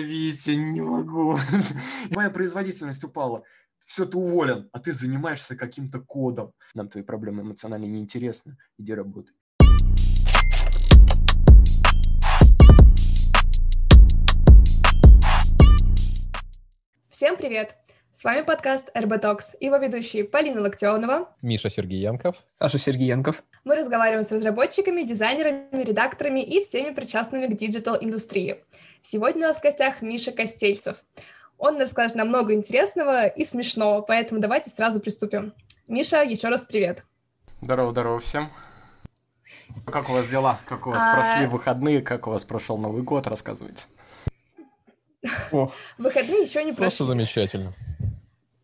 остановите, не могу. Моя производительность упала. Все, ты уволен, а ты занимаешься каким-то кодом. Нам твои проблемы эмоционально неинтересны. Иди работай. Всем привет! С вами подкаст RB Talks, его ведущие Полина Локтионова, Миша Сергеенков, Саша Сергеенков. Мы разговариваем с разработчиками, дизайнерами, редакторами и всеми причастными к digital -индустрии. Сегодня у нас в гостях Миша Костельцев. Он расскажет нам много интересного и смешного, поэтому давайте сразу приступим. Миша, еще раз привет. Здорово, здорово всем. Как у вас дела? Как у вас а... прошли выходные? Как у вас прошел Новый год? Рассказывайте. О. Выходные еще не прошли. Просто замечательно.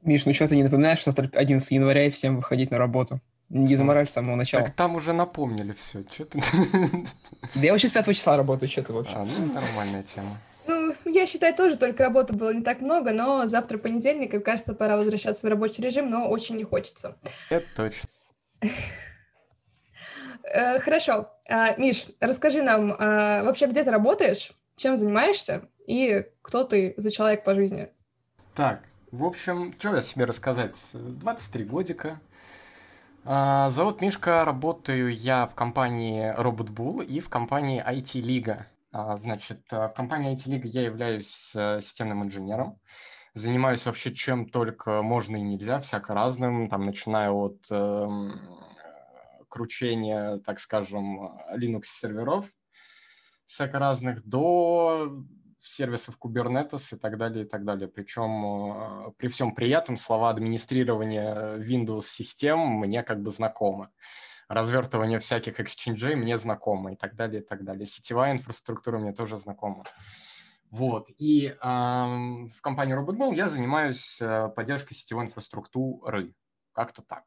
Миш, ну что ты не напоминаешь, что завтра 11 января и всем выходить на работу? Не замораль с самого начала. Так там уже напомнили все. Че ты... Да я вообще с 5 числа работаю, что ты вообще? А, ну, нормальная тема. Ну, я считаю, тоже только работы было не так много, но завтра понедельник, и кажется, пора возвращаться в рабочий режим, но очень не хочется. Это точно. Э, хорошо. А, Миш, расскажи нам, а, вообще где ты работаешь, чем занимаешься и кто ты за человек по жизни? Так, в общем, что я себе рассказать? 23 годика. А, зовут Мишка, работаю я в компании Robot Bull и в компании IT Liga. Значит, в компании IT Liga я являюсь э, системным инженером. Занимаюсь вообще чем только можно и нельзя, всяко разным, там, начиная от э, кручения, так скажем, Linux-серверов, всяко разных, до сервисов Kubernetes и так далее, и так далее. Причем э, при всем при этом слова администрирования Windows-систем мне как бы знакомы. Развертывание всяких эксченджей мне знакомо и так далее, и так далее. Сетевая инфраструктура мне тоже знакома. Вот. И э, в компании RobotBall я занимаюсь э, поддержкой сетевой инфраструктуры. Как-то так.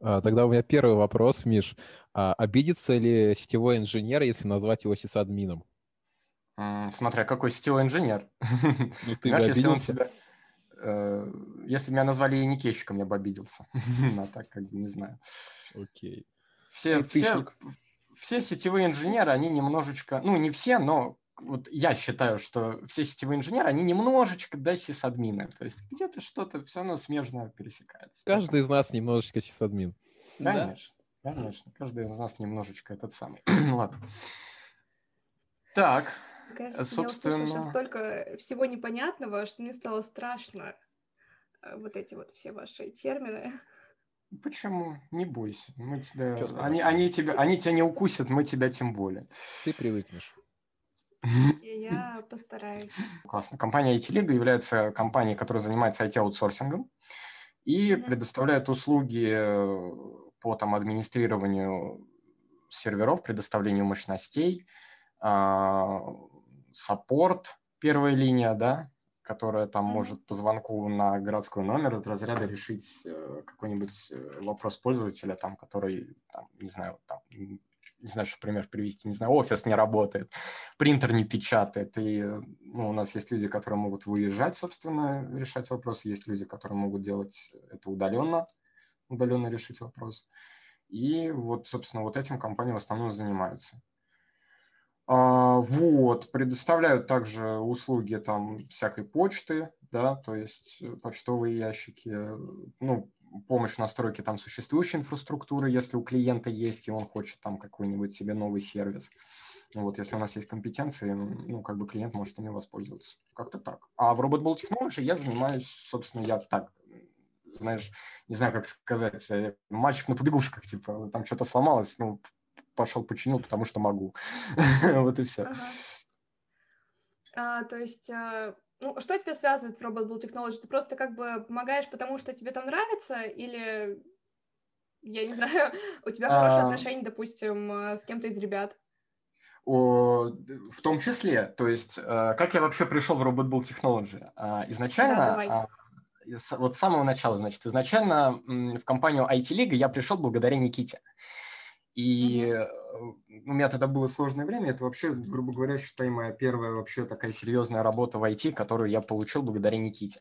А, тогда у меня первый вопрос, Миш. А обидится ли сетевой инженер, если назвать его сисадмином? Смотря какой сетевой инженер. Ну, ты Знаешь, если он себя... Э, если меня назвали яникейщиком, я бы обиделся. А так, как бы, не знаю. Окей. Все, все, все сетевые инженеры, они немножечко... Ну, не все, но вот я считаю, что все сетевые инженеры, они немножечко да, сисадмины. То есть где-то что-то все равно смежно пересекается. Каждый из нас немножечко сисадмин. Конечно, да? конечно. Каждый из нас немножечко этот самый. Ладно. Так, Кажется, собственно... я сейчас столько всего непонятного, что мне стало страшно э, вот эти вот все ваши термины. Почему? Не бойся. Мы тебя... Они, они, тебя... они тебя не укусят, мы тебя тем более. Ты привыкнешь. Я постараюсь. Классно. Компания IT Liga является компанией, которая занимается IT-аутсорсингом и mm-hmm. предоставляет услуги э, по там, администрированию серверов, предоставлению мощностей, а, саппорт, первая линия, да, которая там может по звонку на городской номер из разряда решить э, какой-нибудь э, вопрос пользователя, там, который, там, не знаю, там, не знаю, что пример привести, не знаю, офис не работает, принтер не печатает, и ну, у нас есть люди, которые могут выезжать, собственно, решать вопросы, есть люди, которые могут делать это удаленно, удаленно решить вопрос. И вот, собственно, вот этим компания в основном занимается. А, вот, предоставляют также услуги там всякой почты, да, то есть э, почтовые ящики, ну, помощь в настройке там существующей инфраструктуры, если у клиента есть, и он хочет там какой-нибудь себе новый сервис. Вот, если у нас есть компетенции, ну, как бы клиент может ими воспользоваться. Как-то так. А в RobotBall Technology я занимаюсь, собственно, я так, знаешь, не знаю, как сказать, э, мальчик на побегушках, типа, там что-то сломалось, ну, пошел починил, потому что могу. вот и все. А, то есть, а, ну, что тебя связывает в Robot Bull Technology? Ты просто как бы помогаешь, потому что тебе там нравится, или, я не знаю, у тебя хорошие а... отношения, допустим, с кем-то из ребят? О, в том числе, то есть, как я вообще пришел в Robot Bull Technology? Изначально, да, вот с самого начала, значит, изначально в компанию IT League я пришел благодаря Никите. И mm-hmm. у меня тогда было сложное время. Это вообще, грубо говоря, считай, моя первая вообще такая серьезная работа в IT, которую я получил благодаря Никите.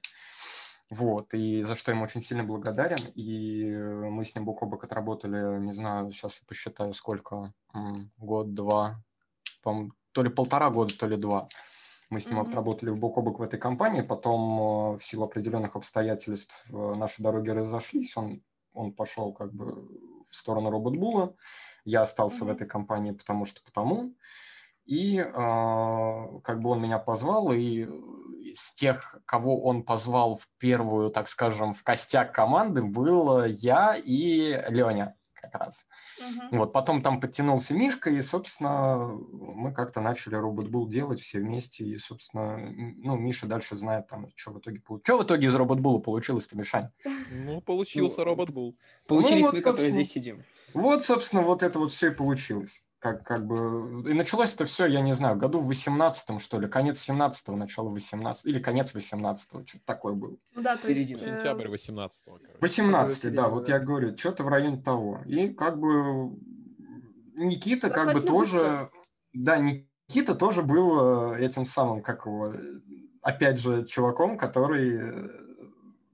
Вот, и за что ему очень сильно благодарен. И мы с ним бок о бок отработали, не знаю, сейчас я посчитаю, сколько, год-два, то ли полтора года, то ли два. Мы с ним mm-hmm. отработали бок о бок в этой компании, потом в силу определенных обстоятельств наши дороги разошлись, он, он пошел как бы в сторону роботбула, я остался mm-hmm. в этой компании потому что потому, и э, как бы он меня позвал, и с тех, кого он позвал в первую, так скажем, в костяк команды, был я и Леня как раз. Uh-huh. Вот, потом там подтянулся Мишка, и, собственно, мы как-то начали робот-бул делать все вместе, и, собственно, ну, Миша дальше знает там, что в итоге получилось. Что в итоге из робот-була получилось-то, Мишань? Ну, получился ну, робот-бул. Получились ну, вот, мы, которые здесь сидим. Вот, собственно, вот это вот все и получилось как, как бы... И началось это все, я не знаю, году в 18-м, что ли, конец 17-го, начало 18 или конец 18-го, что-то такое было. Ну да, то есть... Э, Сентябрь 18-го. 18 да, вот я говорю, что-то в районе того. И как бы Никита как бы тоже... Да, Никита тоже был э, этим самым, как его, опять же, чуваком, который э,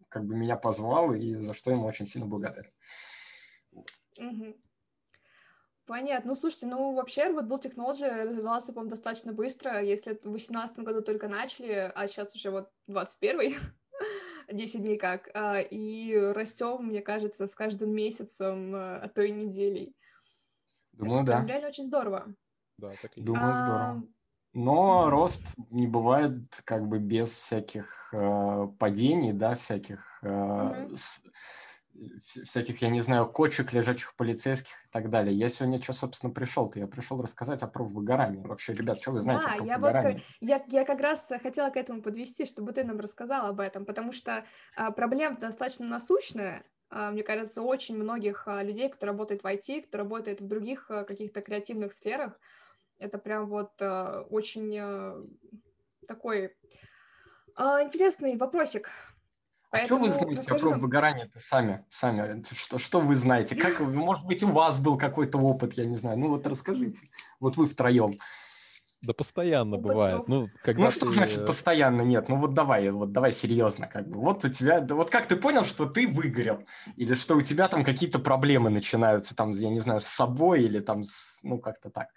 как бы меня позвал, и за что ему очень сильно благодарен. Угу. Понятно. Ну, слушайте, ну, вообще Rootbull Technology развивался, по-моему, достаточно быстро. Если в 2018 году только начали, а сейчас уже вот 21 10 дней как. А, и растем, мне кажется, с каждым месяцем, а, то и неделей. Думаю, Это да. реально очень здорово. Да, так и Думаю, а... здорово. Но рост не бывает как бы без всяких э, падений, да, всяких э, mm-hmm. с, всяких, я не знаю, кочек, лежачих полицейских и так далее. Я сегодня что, собственно, пришел-то? Я пришел рассказать о профвыгорании. Вообще, ребят, что вы знаете да, о я, вот, я, я как раз хотела к этому подвести, чтобы ты нам рассказал об этом, потому что а, проблема достаточно насущная, а, мне кажется, очень многих а, людей, кто работает в IT, кто работает в других а, каких-то креативных сферах, это прям вот очень такой интересный вопросик. Поэтому... А что вы знаете про выгорание-то сами? Сами, что, что вы знаете? Как, может быть, у вас был какой-то опыт, я не знаю. Ну вот расскажите. Вот вы втроем. Да постоянно Опыт бывает. Ну, когда ну что ты... значит постоянно нет? Ну вот давай, вот давай серьезно, как бы. Вот у тебя, да, вот как ты понял, что ты выгорел? Или что у тебя там какие-то проблемы начинаются, там, я не знаю, с собой или там, с, ну как-то так.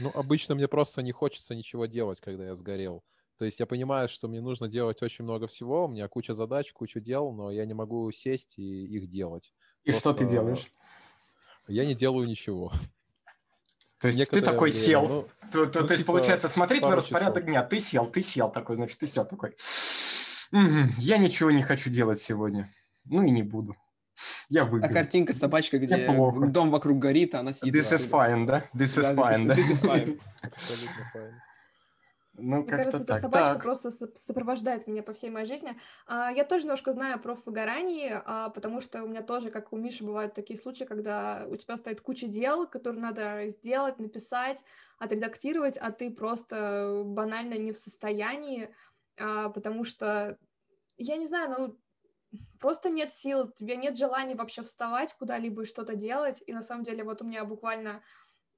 Ну обычно мне просто не хочется ничего делать, когда я сгорел. То есть я понимаю, что мне нужно делать очень много всего, у меня куча задач, куча дел, но я не могу сесть и их делать. И Просто... что ты делаешь? Я не делаю ничего. То есть Некоторое ты такой время, сел, ну, то, то, ну, то есть типа получается смотреть на распорядок часов. дня, ты сел, ты сел такой, значит, ты сел такой. Угу, я ничего не хочу делать сегодня, ну и не буду. Я выиграю. А картинка собачка, где дом вокруг горит, а она сидит. This is fine, да? This is fine, да? This is fine. Абсолютно fine. Ну, Мне кажется, эта собачка так. просто сопровождает меня по всей моей жизни. А, я тоже немножко знаю про выгорание, а, потому что у меня тоже, как у Миши, бывают такие случаи, когда у тебя стоит куча дел, которые надо сделать, написать, отредактировать, а ты просто банально не в состоянии, а, потому что, я не знаю, ну, просто нет сил, тебе нет желания вообще вставать куда-либо и что-то делать. И на самом деле вот у меня буквально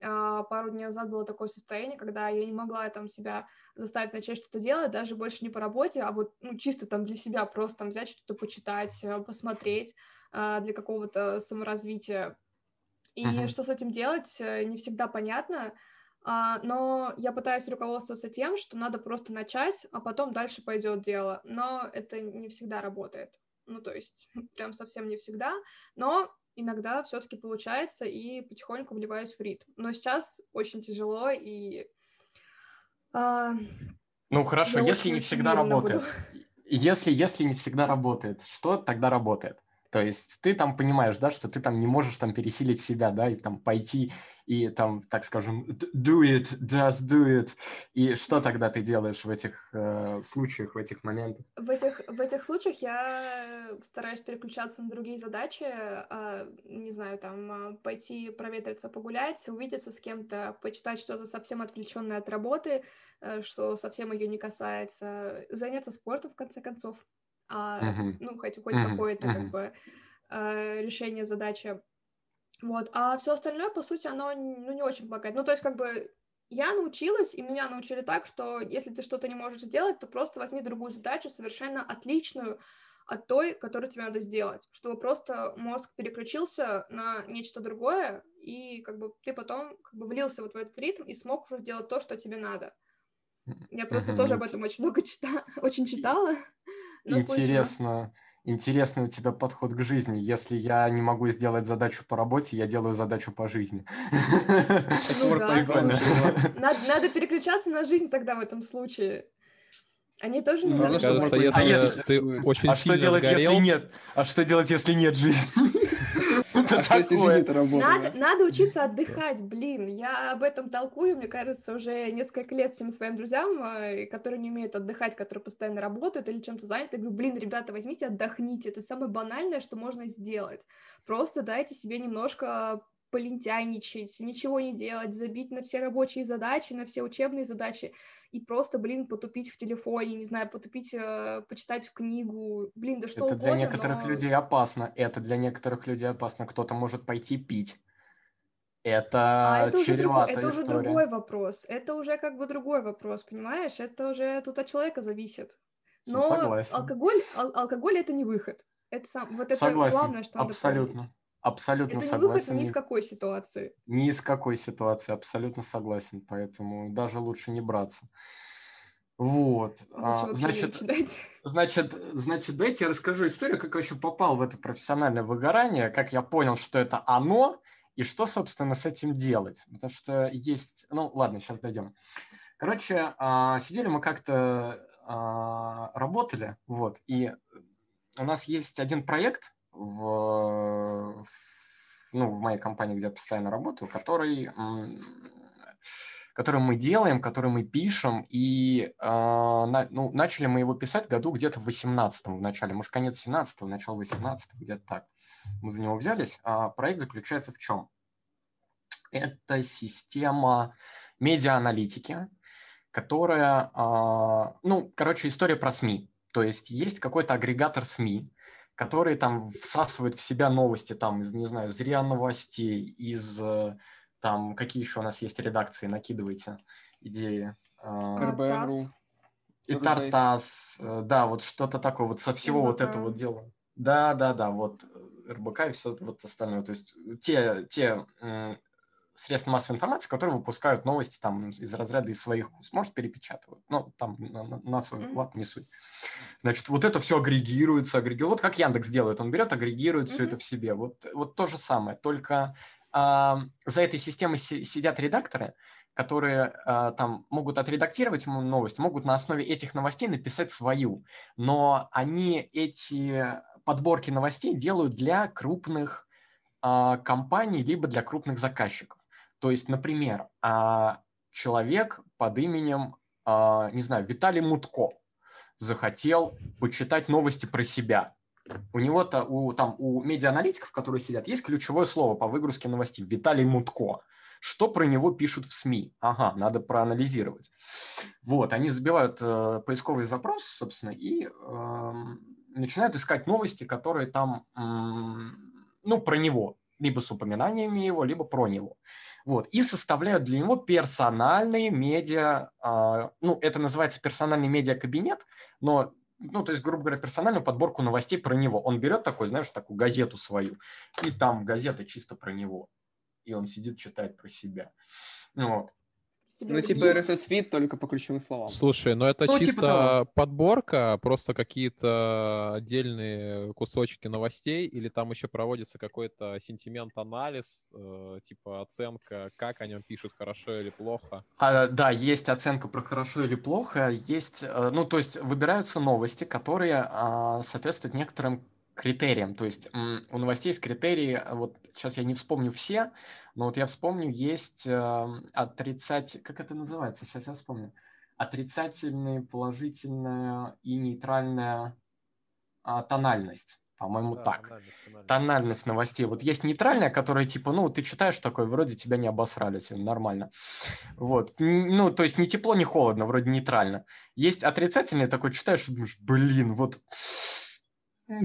пару дней назад было такое состояние, когда я не могла там себя заставить начать что-то делать, даже больше не по работе, а вот ну, чисто там для себя просто там взять что-то почитать, э, посмотреть а, для какого-то саморазвития. И uh-huh. что с этим делать, э, не всегда понятно, а, но я пытаюсь руководствоваться тем, что надо просто начать, а потом дальше пойдет дело. Но это не всегда работает. Ну, то есть, прям совсем не всегда. Но иногда все-таки получается и потихоньку вливаюсь в ритм. Но сейчас очень тяжело и... А, ну хорошо, если не всегда работает. Буду. Если, если не всегда работает, что тогда работает? То есть ты там понимаешь, да, что ты там не можешь там пересилить себя, да, и там пойти и там, так скажем, do it, just do it. И что тогда ты делаешь в этих э, случаях, в этих моментах? В этих, в этих случаях я стараюсь переключаться на другие задачи, э, не знаю, там, а, пойти проветриться, погулять, увидеться с кем-то, почитать что-то совсем отвлеченное от работы, э, что совсем ее не касается, заняться спортом, в конце концов а, uh-huh. ну, хоть, хоть uh-huh. какое-то uh-huh. как бы э, решение задачи. Вот. А все остальное, по сути, оно ну, не очень помогает. Ну, то есть, как бы я научилась, и меня научили так, что если ты что-то не можешь сделать, то просто возьми другую задачу, совершенно отличную от той, которую тебе надо сделать, чтобы просто мозг переключился на нечто другое, и как бы ты потом как бы влился вот в этот ритм и смог уже сделать то, что тебе надо. Я просто тоже об этом очень много читала, очень читала. Интересно, интересный у тебя подход к жизни. Если я не могу сделать задачу по работе, я делаю задачу по жизни. Ну да. Надо, надо переключаться на жизнь тогда в этом случае. Они тоже не Ну, что чтобы Кажется, А если если- ты очень А что сильно делать, если сгорел, нет? А что делать, если нет жизни? Это А такое. Надо, надо учиться отдыхать, блин. Я об этом толкую, мне кажется, уже несколько лет всем своим друзьям, э, которые не умеют отдыхать, которые постоянно работают или чем-то заняты. Я говорю, блин, ребята, возьмите, отдохните. Это самое банальное, что можно сделать. Просто дайте себе немножко полентяйничать, ничего не делать, забить на все рабочие задачи, на все учебные задачи и просто, блин, потупить в телефоне, не знаю, потупить, э, почитать в книгу, блин, да что Это угодно, для некоторых но- людей опасно. Это для некоторых людей опасно. Кто-то может пойти пить. А Это это уже, чреватая это уже другой вопрос. Это уже как бы другой вопрос, понимаешь? Это уже тут от человека зависит. Ну, Но согласен. алкоголь, ал- алкоголь это не выход. Это сам, вот это Согласен. главное, что надо Абсолютно. помнить. Абсолютно Это не согласен. выход ни из какой ситуации. Ни из какой ситуации, абсолютно согласен. Поэтому даже лучше не браться. Вот. Лучше а, Значит. Значит, значит, дайте я расскажу историю, как я вообще попал в это профессиональное выгорание, как я понял, что это оно, и что, собственно, с этим делать. Потому что есть... Ну, ладно, сейчас дойдем. Короче, а, сидели мы как-то, а, работали, вот, и у нас есть один проект в, ну, в моей компании, где я постоянно работаю, который, который мы делаем, который мы пишем, и а, ну, начали мы его писать году где-то в 18 в начале, может, конец 17 начало 18 где-то так. Мы за него взялись. А проект заключается в чем? Это система медиа-аналитики, которая, а, ну, короче, история про СМИ. То есть есть какой-то агрегатор СМИ, который там всасывает в себя новости там из, не знаю, из РИА Новостей, из э, там, какие еще у нас есть редакции, накидывайте идеи. А, РБН.ру. И Тартас, э, да, вот что-то такое, вот со всего вот этого дела. Да, да, да, вот э, РБК и все вот остальное. То есть те, те средства массовой информации, которые выпускают новости там из разряда из своих уст, может, перепечатывают. Ну, там на, на- на свой вклад не суть. Значит, вот это все агрегируется, агрегирует. Вот как Яндекс делает, он берет, агрегирует все это в себе. Вот, вот то же самое, только а, за этой системой си- сидят редакторы, которые а, там могут отредактировать новость, могут на основе этих новостей написать свою. Но они эти подборки новостей делают для крупных а, компаний либо для крупных заказчиков. То есть, например, а, человек под именем, а, не знаю, Виталий Мутко захотел почитать новости про себя. У него-то, у, там, у медиааналитиков, которые сидят, есть ключевое слово по выгрузке новостей. Виталий Мутко. Что про него пишут в СМИ? Ага, надо проанализировать. Вот, они забивают э, поисковый запрос, собственно, и эм, начинают искать новости, которые там, м, ну, про него. Либо с упоминаниями его, либо про него. Вот, и составляют для него персональные медиа, а, ну, это называется персональный медиакабинет, но, ну, то есть, грубо говоря, персональную подборку новостей про него. Он берет такой, знаешь, такую газету свою, и там газета чисто про него. И он сидит, читает про себя. Вот. Себе Ну, типа. RSS feed только по ключевым словам. Слушай, ну это Ну, типа чисто того. подборка, просто какие-то отдельные кусочки новостей, или там еще проводится какой-то сентимент-анализ, э, типа оценка, как о нем пишут, хорошо или плохо. А, да, есть оценка про хорошо или плохо, есть, э, ну, то есть выбираются новости, которые а, соответствуют некоторым критериям. То есть у новостей есть критерии, а, вот сейчас я не вспомню все, но вот я вспомню, есть э, отрицать, как это называется, сейчас я вспомню, отрицательная, положительная и нейтральная а, тональность, по-моему, так. Тональность новостей. Вот есть нейтральная, которая типа, ну, ты читаешь такой, вроде тебя не обосрали, всё нормально. Вот. Ну, то есть ни тепло, ни холодно, вроде нейтрально. Есть отрицательный такой, читаешь и думаешь, блин, вот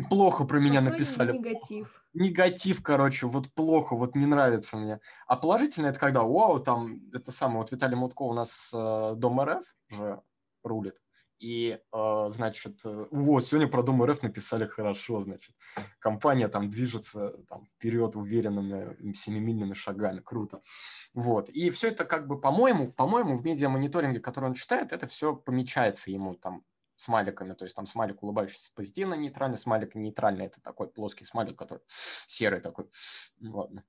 плохо про меня Сплошной написали. Негатив. Негатив, короче, вот плохо, вот не нравится мне. А положительное это когда, вау, там, это самое, вот Виталий Мутко у нас э, Дом РФ же рулит. И, э, значит, э, вот, сегодня про Дом РФ написали хорошо, значит. Компания там движется там, вперед уверенными семимильными шагами. Круто. Вот. И все это как бы, по-моему, по-моему, в медиа-мониторинге, который он читает, это все помечается ему там смайликами, то есть там смайлик улыбающийся позитивно нейтральный, смайлик нейтральный, это такой плоский смайлик, который серый такой. Ладно,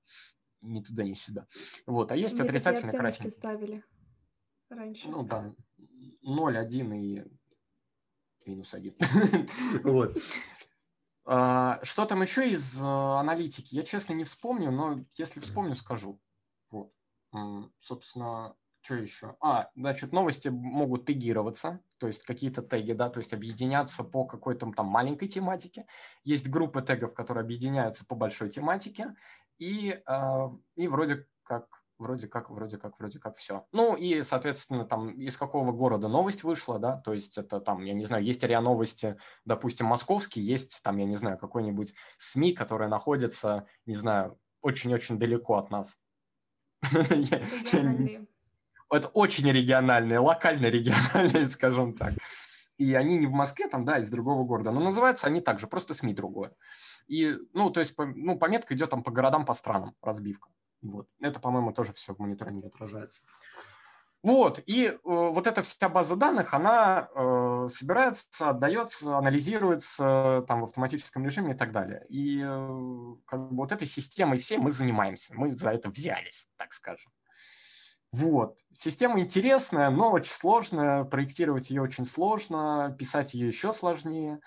ни туда, ни сюда. Вот, а есть Мне отрицательный красненький. ставили раньше. Ну, да, 0, 1 и минус 1. Вот. А, Что там еще из э, аналитики? Я, честно, не вспомню, но если вспомню, скажу. Вот. Собственно, что еще? А, значит, новости могут тегироваться, то есть какие-то теги, да, то есть объединяться по какой-то там маленькой тематике. Есть группы тегов, которые объединяются по большой тематике, и, а, и вроде как вроде как, вроде как, вроде как все. Ну и, соответственно, там из какого города новость вышла, да, то есть это там, я не знаю, есть РИА Новости, допустим, московский, есть там, я не знаю, какой-нибудь СМИ, который находится, не знаю, очень-очень далеко от нас. Региональные. это очень региональные, локально-региональные, скажем так. И они не в Москве, там, да, из другого города, но называются они также, просто СМИ другое. И, ну, то есть, ну, пометка идет там по городам, по странам, разбивка. Вот. Это, по-моему, тоже все в мониторинге отражается. Вот, и э, вот эта вся база данных, она э, собирается, отдается, анализируется там в автоматическом режиме и так далее. И э, как бы вот этой системой всей мы занимаемся, мы за это взялись, так скажем. Вот. Система интересная, но очень сложная. Проектировать ее очень сложно, писать ее еще сложнее.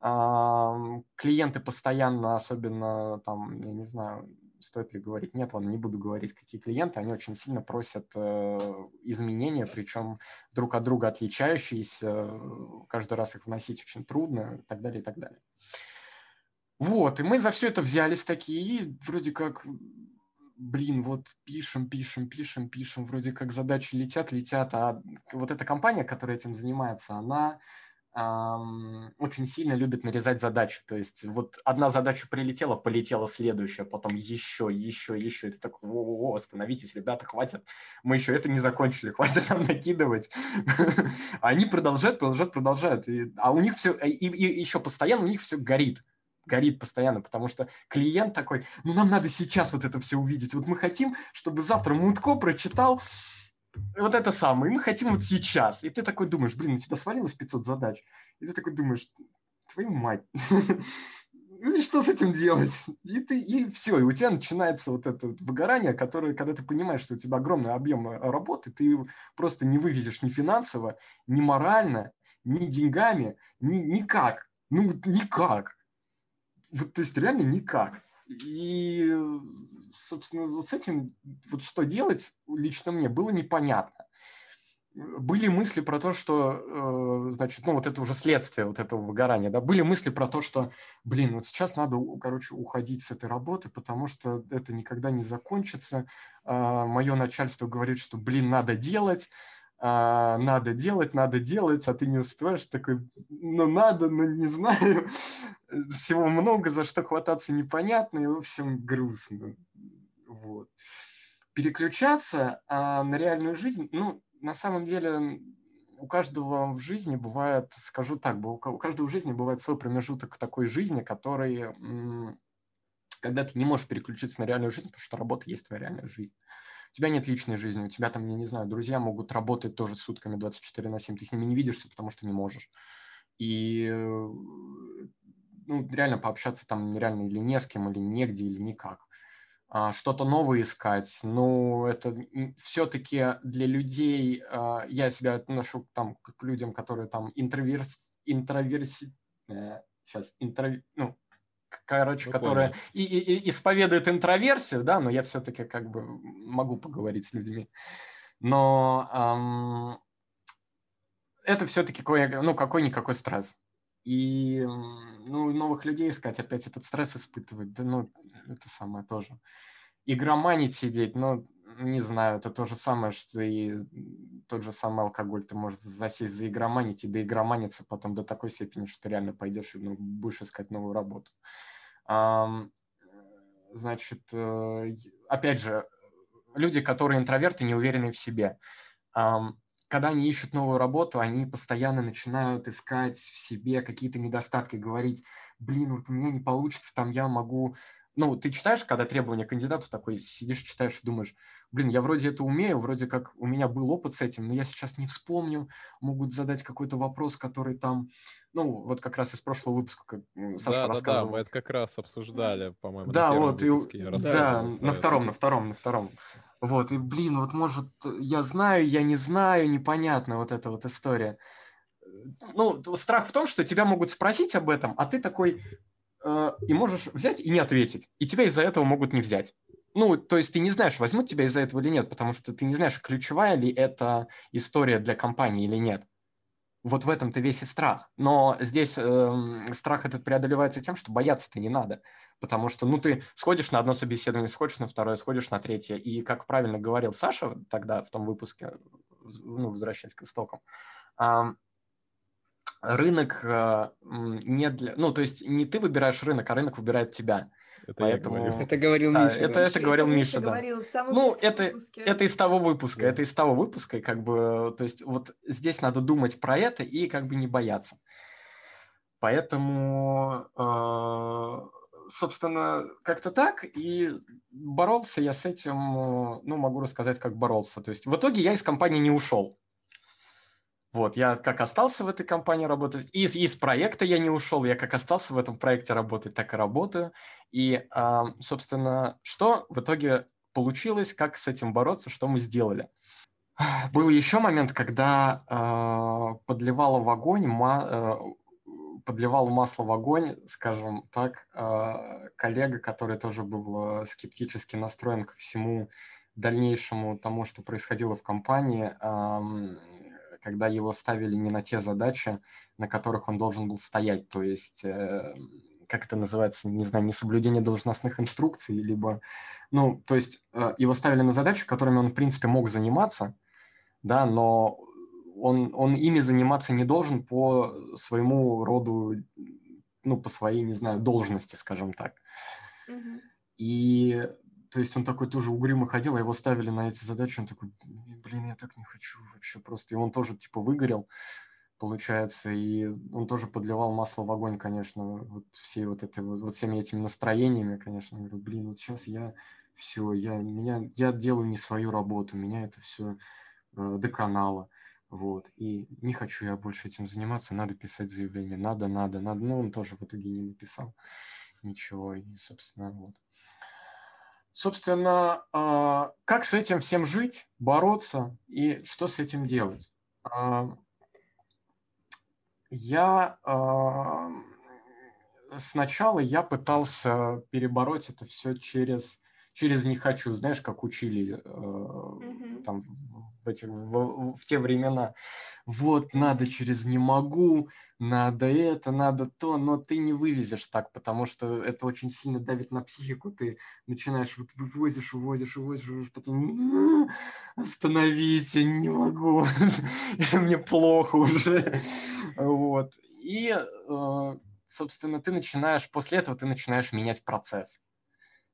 Клиенты постоянно, особенно там, я не знаю, стоит ли говорить, нет, ладно, не буду говорить, какие клиенты, они очень сильно просят э, изменения, причем друг от друга отличающиеся, каждый раз их вносить очень трудно и так далее, и так далее. Вот, и мы за все это взялись такие, и вроде как, блин, вот пишем, пишем, пишем, пишем, вроде как задачи летят, летят, а вот эта компания, которая этим занимается, она ам, очень сильно любит нарезать задачи. То есть вот одна задача прилетела, полетела следующая, потом еще, еще, еще. И ты такой, о, остановитесь, ребята, хватит. Мы еще это не закончили, хватит нам накидывать. Они продолжают, продолжают, продолжают. А у них все, и еще постоянно у них все горит. Горит постоянно, потому что клиент такой, ну нам надо сейчас вот это все увидеть. Вот мы хотим, чтобы завтра Мутко прочитал вот это самое, и мы хотим вот сейчас. И ты такой думаешь, блин, на тебя свалилось 500 задач. И ты такой думаешь, твою мать, ну что с этим делать? И, ты, и все, и у тебя начинается вот это выгорание, которое, когда ты понимаешь, что у тебя огромный объем э, работы, ты просто не вывезешь ни финансово, ни морально, ни деньгами, ни, никак. Ну, никак. Вот, то есть реально никак. И, собственно, вот с этим вот что делать лично мне было непонятно. Были мысли про то, что, э, значит, ну вот это уже следствие вот этого выгорания, да, были мысли про то, что, блин, вот сейчас надо, короче, уходить с этой работы, потому что это никогда не закончится. Мое начальство говорит, что, блин, надо делать, а, надо делать, надо делать, а ты не успеваешь, такой, ну надо, но не знаю, всего много, за что хвататься непонятно, и, в общем, грустно. Вот. Переключаться а, на реальную жизнь, ну, на самом деле, у каждого в жизни бывает, скажу так, у ка- у каждого в жизни бывает свой промежуток такой жизни, который, когда ты не можешь переключиться на реальную жизнь, потому что работа есть твоя реальная жизнь. У тебя нет личной жизни, у тебя там, я не знаю, друзья могут работать тоже сутками 24 на 7, ты с ними не видишься, потому что не можешь. И э, ну, реально пообщаться там реально или не с кем, или негде, или никак. А, Что-то новое искать, ну, это все-таки для людей, а, я себя отношу там к людям, которые там интроверс, интроверси, сейчас, интро, ну, короче, Ну, которые понял. и, и- и исповедуют интроверсию, да, но я все-таки как бы могу поговорить с людьми. Но ам, это все-таки ну, какой-никакой стресс. И ну, новых людей искать, опять этот стресс испытывать, да ну, это самое тоже. Игроманить сидеть, ну, не знаю, это то же самое, что и тот же самый алкоголь. Ты можешь засесть за игроманить и доигроманиться потом до такой степени, что ты реально пойдешь и ну, будешь искать новую работу. Ам, Значит, э, опять же, люди, которые интроверты, не уверены в себе. Ам, когда они ищут новую работу, они постоянно начинают искать в себе какие-то недостатки, говорить, блин, вот у меня не получится, там я могу ну, ты читаешь, когда требования кандидату такой, сидишь, читаешь и думаешь, блин, я вроде это умею, вроде как у меня был опыт с этим, но я сейчас не вспомню, могут задать какой-то вопрос, который там, ну, вот как раз из прошлого выпуска, как Саша да, рассказывал. Да, да, мы это как раз обсуждали, по-моему, да, на вот, выпуске. И, да, на втором, на втором, на втором. Вот, и, блин, вот, может, я знаю, я не знаю, непонятно вот эта вот история. Ну, страх в том, что тебя могут спросить об этом, а ты такой, и можешь взять и не ответить. И тебя из-за этого могут не взять. Ну, то есть ты не знаешь, возьмут тебя из-за этого или нет, потому что ты не знаешь, ключевая ли это история для компании или нет. Вот в этом-то весь и страх. Но здесь э, страх этот преодолевается тем, что бояться-то не надо. Потому что, ну, ты сходишь на одно собеседование, сходишь на второе, сходишь на третье. И, как правильно говорил Саша тогда в том выпуске, ну, возвращаясь к истокам, э, рынок э, не для... Ну, то есть не ты выбираешь рынок, а рынок выбирает тебя. Это Поэтому... я говорю. Это говорил Да, Миша. это, это говорил Это Миша, да. говорил в самом Ну, это, выпуске. это из того выпуска, Да. это из того выпуска, и как бы, то есть вот здесь надо думать про это и как бы не бояться. Поэтому, э, собственно, как-то так, и боролся я с этим, э, ну, могу рассказать, как боролся. То есть в итоге я из компании не ушел. Вот, я как остался в этой компании работать, из, из проекта я не ушел, я как остался в этом проекте работать, так и работаю. И, а, собственно, что в итоге получилось, как с этим бороться, что мы сделали. Был еще момент, когда э, подливала в огонь, ма- э, подливал масло в огонь, скажем так, э, коллега, который тоже был э, скептически настроен ко всему дальнейшему тому, что происходило в компании, ам, когда его ставили не на те задачи, на которых он должен был стоять, то есть э, как это называется, не знаю, несоблюдение должностных инструкций, либо, ну, то есть э, его ставили на задачи, которыми он, в принципе, мог заниматься, да, но он, он ими заниматься не должен по своему роду, ну, по своей, не знаю, должности, скажем так. Мгм. И, то есть он такой тоже угрюмо ходил, а его ставили на эти задачи, он такой, блин, я так не хочу вообще просто. И он тоже, типа, выгорел, получается, и он тоже подливал масло в огонь, конечно, вот всей вот этой вот, вот всеми этими настроениями, конечно, он говорит, блин, вот сейчас я все, я, меня, я делаю не свою работу, меня это все э, доконало, вот, и не хочу я больше этим заниматься, надо писать заявление, надо, надо, надо, но он тоже в итоге не написал ничего, и, собственно, вот. Собственно, а, как с этим всем жить, бороться и что с этим делать? А, Я а, сначала я пытался перебороть это все через через не хочу, знаешь, как учили э, Мгм. там в, эти, в, в те времена. Вот, надо через не могу, надо это, надо то, но ты не вывезешь так, потому что это очень сильно давит на психику, ты начинаешь, вот вывозишь, вывозишь, вывозишь, вывозишь, потом остановите, не могу, мне плохо уже, вот. И, э, собственно, ты начинаешь, после этого ты начинаешь менять процесс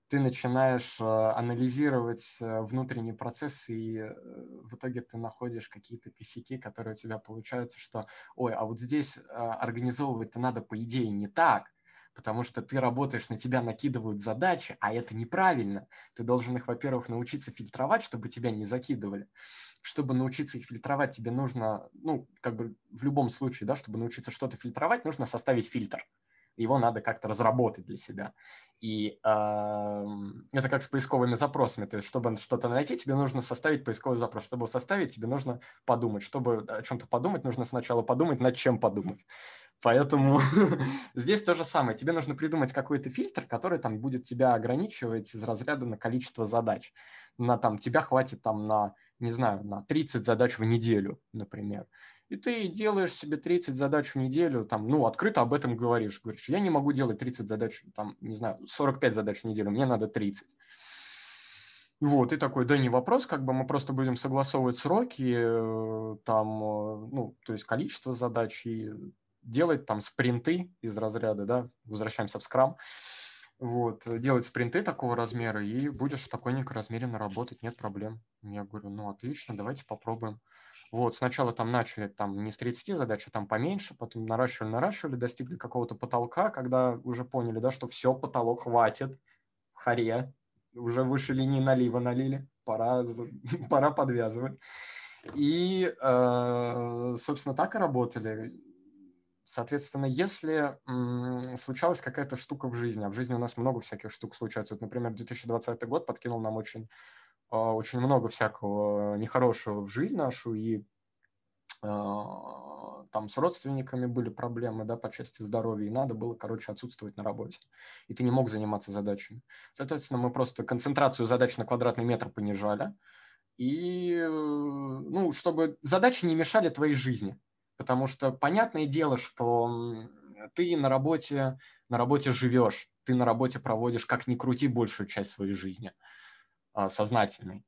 ты начинаешь э, анализировать э, внутренний процесс, и э, в итоге ты находишь какие-то косяки, которые у тебя получаются, что, ой, а вот здесь организовывать-то надо, по идее, не так, потому что ты работаешь, на тебя накидывают задачи, а это неправильно. Ты должен их, во-первых, научиться фильтровать, чтобы тебя не закидывали. Чтобы научиться их фильтровать, тебе нужно, ну, как бы в любом случае, да, чтобы научиться что-то фильтровать, нужно составить фильтр его надо как-то разработать для себя. И э, это как с поисковыми запросами. То есть, чтобы что-то найти, тебе нужно составить поисковый запрос. Чтобы его составить, тебе нужно подумать. Чтобы о чем-то подумать, нужно сначала подумать, над чем подумать. Поэтому здесь то же самое. Тебе нужно придумать какой-то фильтр, который там будет тебя ограничивать из разряда на количество задач. На там тебя хватит там на, не знаю, на 30 задач в неделю, например и ты делаешь себе 30 задач в неделю, там, ну, открыто об этом говоришь. Говоришь, я не могу делать 30 задач, там, не знаю, 45 задач в неделю, мне надо 30. Вот, и такой, да не вопрос, как бы мы просто будем согласовывать сроки, э, там, э, ну, то есть количество задач и делать там спринты из разряда, да, возвращаемся в скрам, вот, делать спринты такого размера, и будешь спокойненько, размеренно работать, нет проблем. Я говорю, ну, отлично, давайте попробуем. Вот, сначала там начали там не с 30 задач, а там поменьше, потом наращивали, наращивали, достигли какого-то потолка, когда уже поняли, да, что все, потолок хватит, харе, уже выше линии налива налили, пора, пора подвязывать. И, э, собственно, так и работали. Соответственно, если случалась какая-то штука в жизни, а в жизни у нас много всяких штук случается. Вот, например, 2020 год подкинул нам очень, очень много всякого нехорошего в жизнь нашу, и э, там с родственниками были проблемы, да, по части здоровья, и надо было, короче, отсутствовать на работе. И ты не мог заниматься задачами. Соответственно, мы просто концентрацию задач на квадратный метр понижали, и, э, ну, чтобы задачи не мешали твоей жизни. Потому что понятное дело, что ты на работе, на работе живешь, ты на работе проводишь, как ни крути, большую часть своей жизни а, сознательной.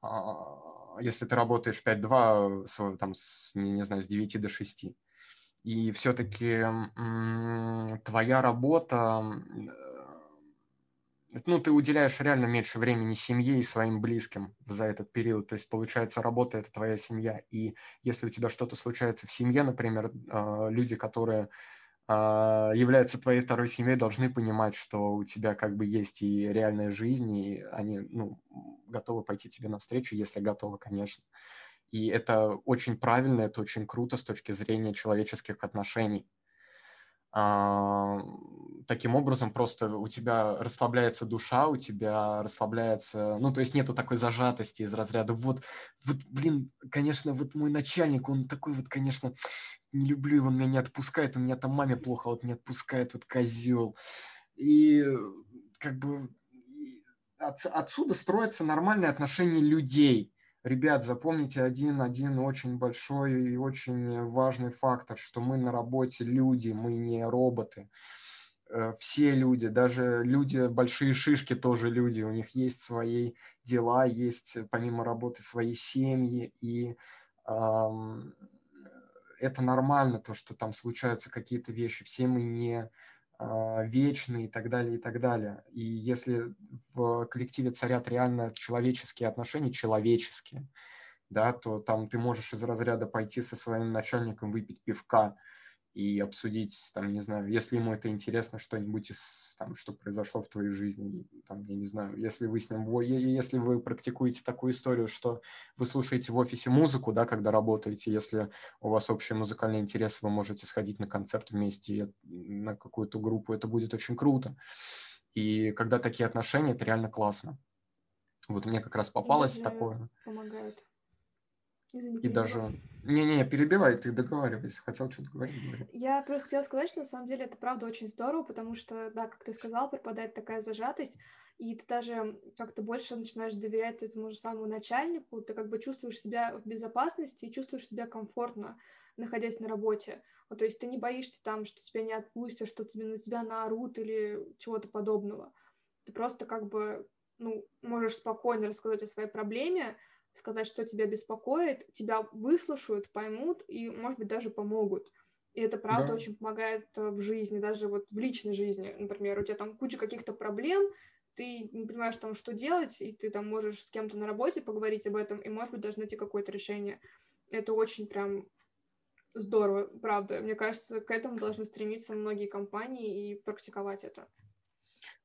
А, если ты работаешь 5-2, там, с, не, не знаю, с 9 до 6. И все-таки твоя работа ну, ты уделяешь реально меньше времени семье и своим близким за этот период. То есть, получается, работа – это твоя семья. И если у тебя что-то случается в семье, например, а, люди, которые а, являются твоей второй семьей, должны понимать, что у тебя как бы есть и реальная жизнь, и они ну, готовы пойти тебе навстречу, если готовы, конечно. И это очень правильно, это очень круто с точки зрения человеческих отношений. А, таким образом просто у тебя расслабляется душа, у тебя расслабляется, ну, то есть нету такой зажатости из разряда, вот, вот, блин, конечно, вот мой начальник, он такой вот, конечно, не люблю его, он меня не отпускает, у меня там маме плохо, а вот не отпускает, вот козел. И как бы от, отсюда строятся нормальные отношения людей, Ребят, запомните один, один очень большой и очень важный фактор, что мы на работе люди, мы не роботы. Э, все люди, даже люди, большие шишки тоже люди, у них есть свои дела, есть помимо работы свои семьи, и эм, это нормально, то, что там случаются какие-то вещи. Все мы не вечный и так далее, и так далее. И если в коллективе царят реально человеческие отношения, человеческие, да, то там ты можешь из разряда пойти со своим начальником выпить пивка, и обсудить, там, не знаю, если ему это интересно, что-нибудь из, там, что произошло в твоей жизни, там, я не знаю, если вы с ним, если вы практикуете такую историю, что вы слушаете в офисе музыку, да, когда работаете, если у вас общие музыкальные интересы, вы можете сходить на концерт вместе, на какую-то группу, это будет очень круто. И когда такие отношения, это реально классно. Вот мне как раз попалось такое. Помогают. Извини, и даже... Не-не, перебивай, ты договаривайся. Хотел что-то говорить, говори. Я просто хотела сказать, что на самом деле это правда очень здорово, потому что, да, как ты сказал, пропадает такая зажатость, и ты даже как-то больше начинаешь доверять этому же самому начальнику, ты как бы чувствуешь себя в безопасности и чувствуешь себя комфортно, находясь на работе. Вот, то есть ты не боишься там, что тебя не отпустят, что тебе на тебя наорут или чего-то подобного. Ты просто как бы, ну, можешь спокойно рассказать о своей проблеме, сказать, что тебя беспокоит, тебя выслушают, поймут и, может быть, даже помогут. И это правда да. очень помогает э, в жизни, даже вот в личной жизни. Например, у тебя там куча каких-то проблем, ты не понимаешь там, что делать, и ты там можешь с кем-то на работе поговорить об этом, и, может быть, даже найти какое-то решение. Это очень прям здорово, правда. Мне кажется, к этому должны стремиться многие компании и практиковать это.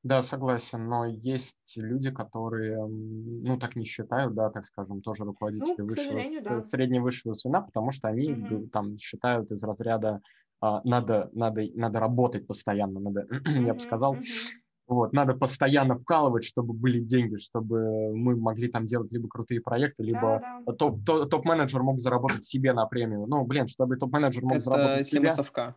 Да, согласен, но есть люди, которые, ну, так не считают, да, так скажем, тоже руководители Ну, высшего, да. среднего высшего звена, потому что они Мгм. там считают из разряда а, надо, надо, надо работать постоянно, надо, я бы сказал, мгм. вот, надо постоянно вкалывать, чтобы были деньги, чтобы мы могли там делать либо крутые проекты, либо топ, то- топ-менеджер мог заработать себе на премию. Ну, блин, чтобы топ-менеджер мог Это заработать себе. совка.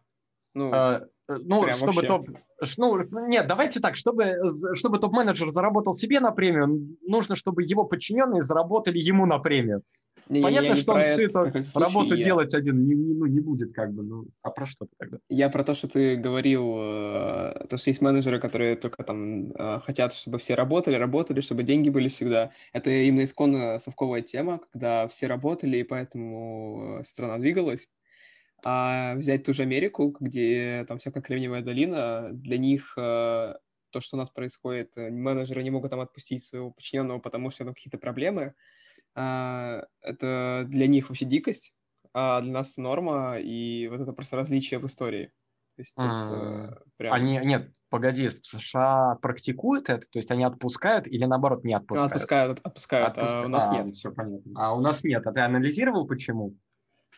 Ну, А, э, Ну, чтобы вообще. топ... Ну, нет, давайте так, чтобы, чтобы топ-менеджер заработал себе на премию, нужно, чтобы его подчиненные заработали ему на премию. не- не- Понятно, я не что он всю эту работу я- делать один не, не- ну, не будет, как бы. Ну, а про что ты тогда? Я про то, что ты говорил, э, то, что есть менеджеры, которые только там э, хотят, чтобы все работали, работали, чтобы деньги были всегда. Это именно исконно совковая тема, когда все работали, и поэтому страна двигалась. А взять ту же Америку, где там всякая Кремниевая долина, для них э, то, что у нас происходит, э, менеджеры не могут там отпустить своего подчиненного, потому что там какие-то проблемы, а, это для них вообще дикость, а для нас это норма, и вот это просто различие в истории. То есть это прям... Они, нет, погоди, в США практикуют это? То есть они отпускают или наоборот не отпускают? Отпускают, отпускают, отпускают. а у нас а, нет. Все понятно. А у нас нет. А ты анализировал, почему?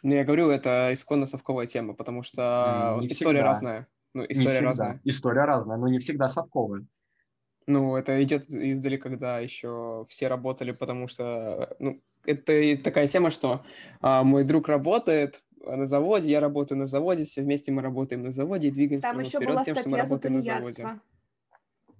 Ну, я говорю, это исконно совковая тема, потому что не история всегда. разная. Ну, история не разная. История разная, но не всегда совковая. Ну, это идет издали, когда еще все работали, потому что, ну, это такая тема, что а, мой друг работает на заводе, я работаю на заводе, все вместе мы работаем на заводе и двигаемся Там еще вперед была тем, что мы работаем на заводе.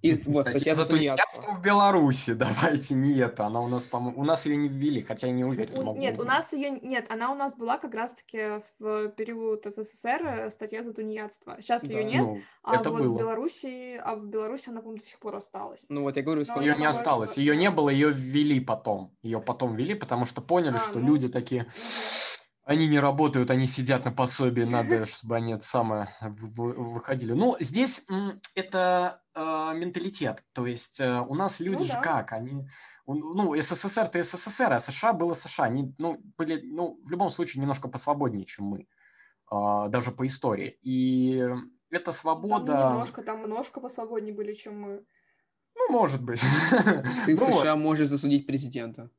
И вот статья за тунеядство в Беларуси, давайте, не это, она у нас, по-моему, у нас ее не ввели, хотя я не уверен. У, нет, у нас ее, нет, она у нас была как раз-таки в период СССР, э, статья за тунеядство. Сейчас да. ее нет, ну, а вот было. в Беларуси, а в Беларуси она, по-моему, до сих пор осталась. Ну вот я говорю, что ее не осталось, ее не было, ее ввели потом, ее потом ввели, потому что поняли, а, что ну... люди такие... Они не работают, они сидят на пособии, надо, чтобы они это самое выходили. Ну, здесь это э, менталитет. То есть э, у нас люди ну, же да. как? Они, ну, СССР-то СССР, а США было США. Они, ну, были, ну, в любом случае немножко посвободнее, чем мы, э, даже по истории. И эта свобода... Там немножко, там немножко посвободнее были, чем мы. Ну, может быть. Ты в ну США можешь засудить президента.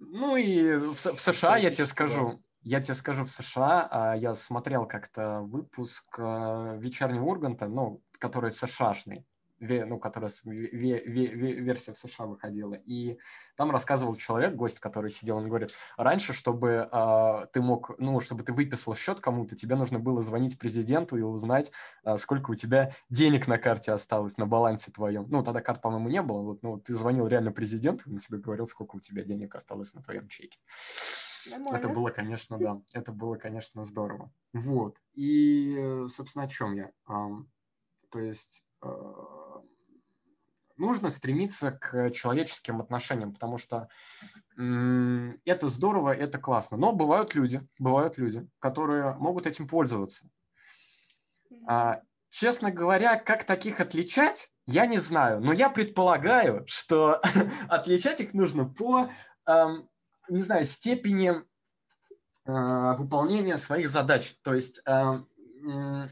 Ну и в, в США, я тебе скажу, я тебе скажу, в США а, я смотрел как-то выпуск а, вечернего Урганта, ну, который США-шный, ну, которая версия в США выходила. И там рассказывал человек, гость, который сидел, он говорит, раньше, чтобы э, ты мог, ну, чтобы ты выписал счет кому-то, тебе нужно было звонить президенту и узнать, э, сколько у тебя денег на карте осталось, на балансе твоем. Ну, тогда карт, по-моему, не было. Вот, ну, ты звонил реально президенту, он тебе говорил, сколько у тебя денег осталось на твоем чеке. Нормально. Это было, конечно, да, это было, конечно, здорово. Вот. И, собственно, о чем я? То есть э, нужно стремиться к человеческим отношениям, потому что это здорово, это классно. Но бывают люди, бывают люди, которые могут этим пользоваться. А, честно говоря, как таких отличать, я не знаю. Но я предполагаю, что отличать их нужно по не знаю, степени э, выполнения своих задач. То есть э,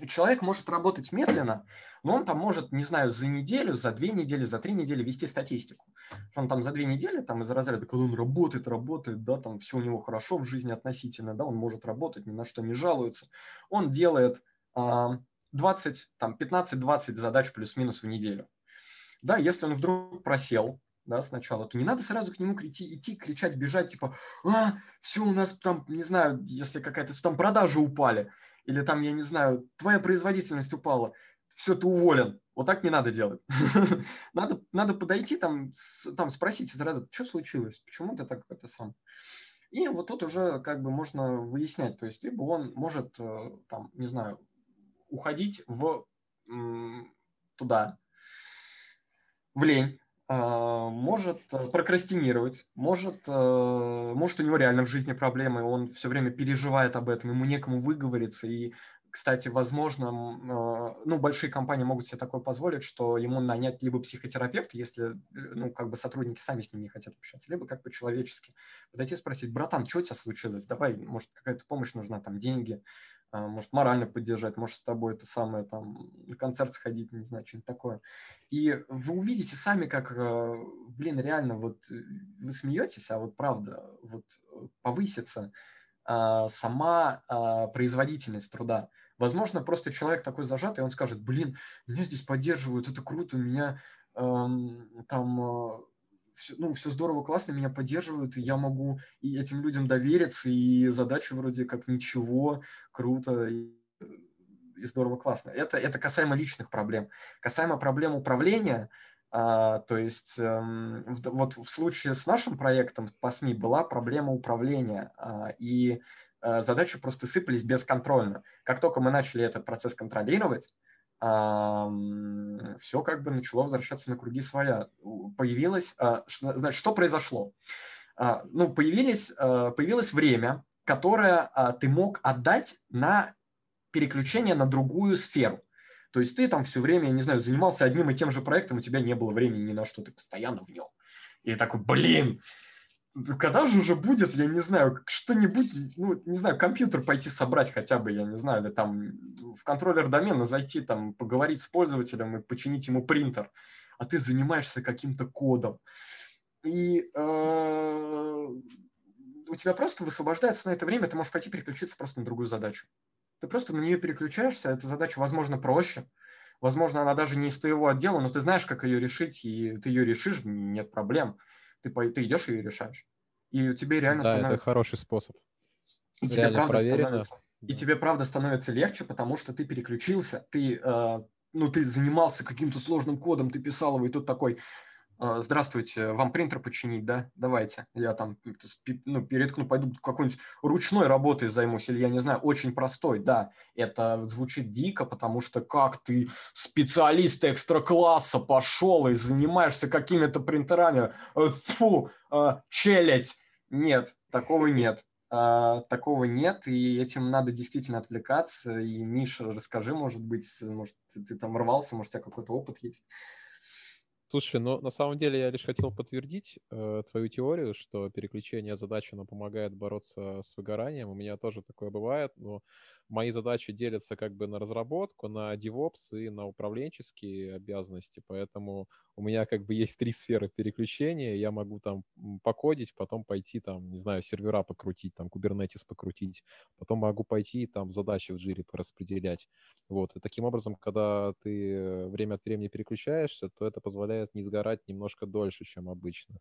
человек может работать медленно, но он там может, не знаю, за неделю, за две недели, за три недели вести статистику. Он там за две недели, там из разряда, когда он работает, работает, да, там все у него хорошо в жизни относительно, да, он может работать, ни на что не жалуется. Он делает э, 20, там, 15-20 задач плюс-минус в неделю. Да, если он вдруг просел, да, сначала, то не надо сразу к нему идти, идти кричать, бежать, типа, а, все у нас там, не знаю, если какая-то, там продажи упали, или там, я не знаю, твоя производительность упала, все, ты уволен. Вот так не надо делать. надо, надо подойти, там, там спросить сразу, что случилось, почему ты так это сам. И вот тут уже как бы можно выяснять, то есть либо он может, э, там, не знаю, уходить в туда, в лень, может э, прокрастинировать, может, э, может у него реально в жизни проблемы, он все время переживает об этом, ему некому выговориться, и кстати, возможно, а, ну, большие компании могут себе такое позволить, что ему нанять либо психотерапевта, если, ну, как бы сотрудники сами с ним не хотят общаться, либо как по-человечески подойти и спросить, братан, что у тебя случилось? Давай, может, какая-то помощь нужна, там, деньги, а, может, морально поддержать, может, с тобой это самое, там, на концерт сходить, не знаю, что-нибудь такое. И вы увидите сами, как, э, блин, реально, вот вы смеетесь, а вот правда, вот повысится а, сама производительность труда. Возможно, просто человек такой зажатый, он скажет, блин, меня здесь поддерживают, это круто, меня там э, все, ну, все здорово, классно, меня поддерживают, я могу и этим людям довериться, и задача вроде как ничего, круто, и, и здорово, классно. Это, это касаемо личных проблем. Касаемо проблем управления, а, то есть эм, вот в случае с нашим проектом по СМИ была проблема управления, а, и Э, задачи просто сыпались бесконтрольно. Как только мы начали этот процесс контролировать, все как бы начало возвращаться на круги своя. Появилось, а, значит, что произошло? А, ну, появились, э, появилось время, которое а, ты мог отдать на переключение на другую сферу. То есть ты там все время, я не знаю, занимался одним и тем же проектом, у тебя не было времени ни на что, ты постоянно в нем. И такой, блин, когда же уже будет, я не знаю, что-нибудь, ну, не знаю, компьютер пойти собрать хотя бы, я не знаю, или там в контроллер домена зайти, там, поговорить с пользователем и починить ему принтер, а ты занимаешься каким-то кодом. И э, у тебя просто высвобождается на это время, ты можешь пойти переключиться просто на другую задачу. Ты просто на нее переключаешься, эта задача, возможно, проще, возможно, она даже не из твоего отдела, но ты знаешь, как ее решить, и ты ее решишь, нет проблем ты, ты идешь и решаешь. И у тебя реально да, становится... это хороший способ. И тебе, правда становится... и тебе правда становится легче, потому что ты переключился, ты, э, ну, ты занимался каким-то сложным кодом, ты писал его, и тут такой, «А, здравствуйте, вам принтер починить, да? Давайте. Я там ну, переткну, пойду какой-нибудь ручной работой займусь, или я не знаю, очень простой, да. Это звучит дико, потому что как ты специалист экстра-класса пошел и занимаешься какими-то принтерами, э, фу, а, челядь. Нет, такого нет. Такого нет, и этим надо действительно отвлекаться. И, Миша, расскажи, может быть, может, ты там рвался, может, у тебя какой-то опыт есть. Слушай, ну на самом деле я лишь хотел подтвердить э, твою теорию, что переключение задач, оно помогает бороться с выгоранием. У меня тоже такое бывает, но мои задачи делятся как бы на разработку, на DevOps и на управленческие обязанности, поэтому у меня как бы есть три сферы переключения, я могу там покодить, потом пойти там, не знаю, сервера покрутить, там Kubernetes покрутить, потом могу пойти там задачи в джире пораспределять. Вот, и таким образом, когда ты время от времени переключаешься, то это позволяет не сгорать немножко дольше, чем обычно.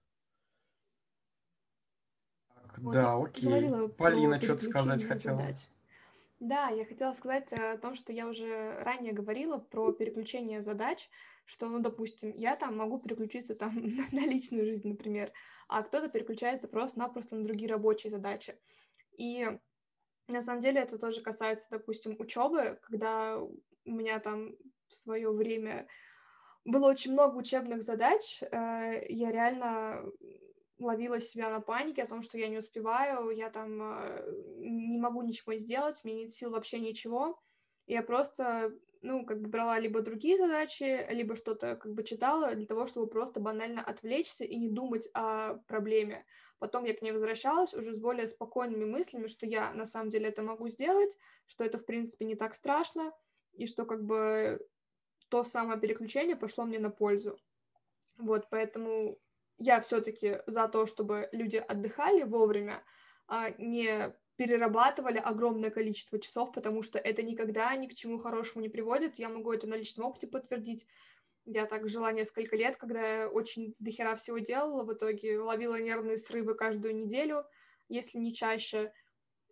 Вот да, окей. Полина что-то сказать хотела. Задач. Да, я хотела сказать э, о том, что я уже ранее говорила про переключение задач, что, ну, допустим, я там могу переключиться там на личную жизнь, например, а кто-то переключается просто-напросто на другие рабочие задачи. И на самом деле это тоже касается, допустим, учебы, когда у меня там в свое время было очень много учебных задач, э, я реально ловила себя на панике о том, что я не успеваю, я там э, не могу ничего сделать, меня нет сил вообще ничего. Я просто, ну, как бы брала либо другие задачи, либо что-то как бы читала для того, чтобы просто банально отвлечься и не думать о проблеме. Потом я к ней возвращалась уже с более спокойными мыслями, что я на самом деле это могу сделать, что это, в принципе, не так страшно, и что как бы то самое переключение пошло мне на пользу. Вот, поэтому я все-таки за то, чтобы люди отдыхали вовремя, а не перерабатывали огромное количество часов, потому что это никогда ни к чему хорошему не приводит. Я могу это на личном опыте подтвердить. Я так жила несколько лет, когда я очень дохера всего делала, в итоге ловила нервные срывы каждую неделю, если не чаще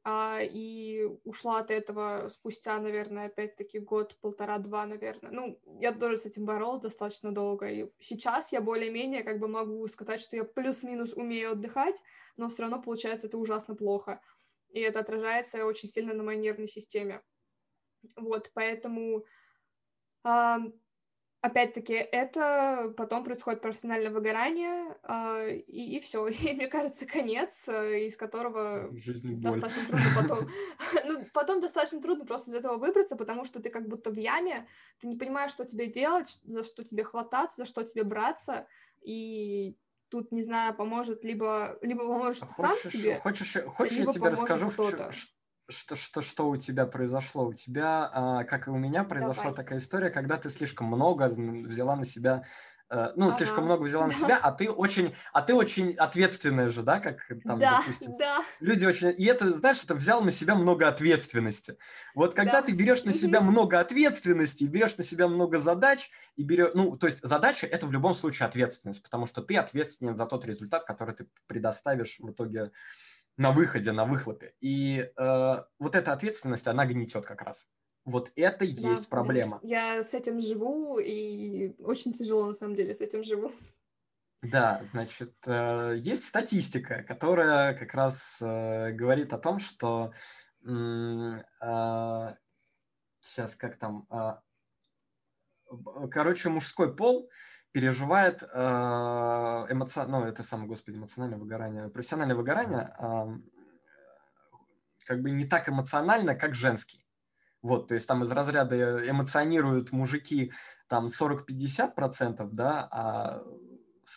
а, и ушла от этого спустя, наверное, опять-таки год, полтора-два, наверное. Ну, я тоже с этим боролась достаточно долго, и сейчас я более-менее как бы могу сказать, что я плюс-минус умею отдыхать, но все равно получается это ужасно плохо, и это отражается очень сильно на моей нервной системе. Вот, поэтому опять-таки, это потом происходит профессиональное выгорание, э, и, и все. И мне кажется, конец, э, из которого достаточно трудно потом... ну, потом достаточно трудно просто из этого выбраться, потому что ты как будто в яме, ты не понимаешь, что тебе делать, за что тебе хвататься, за что тебе браться, и тут, не знаю, поможет либо, либо поможешь ты сам себе, хочешь, хочешь я тебе расскажу, что, что, что, что у тебя произошло? У тебя, а, как и у меня, произошла Давай. такая история, когда ты слишком много взяла на себя э, ну, ага. слишком много взяла на себя, а ты очень, а ты очень ответственная же, да, как там, да, допустим. Да. Люди очень, и это, знаешь, это взял на себя много ответственности. Вот когда да. ты берешь на себя много ответственности, берешь на себя много задач, и берешь, ну, то есть задача это в любом случае ответственность, потому что ты ответственен за тот результат, который ты предоставишь в итоге на выходе, на выхлопе. И э, вот эта ответственность, она гнетет как раз. Вот это да, есть проблема. Я с этим живу, и очень тяжело на самом деле с этим живу. Да, значит, э, есть статистика, которая как раз э, говорит о том, что э, сейчас как там, э, короче, мужской пол переживает э, эмоциональное, ну, это самое, господи, эмоциональное выгорание, профессиональное выгорание э, как бы не так эмоционально, как женский. Вот, то есть там из разряда эмоционируют мужики там 40-50%, да, а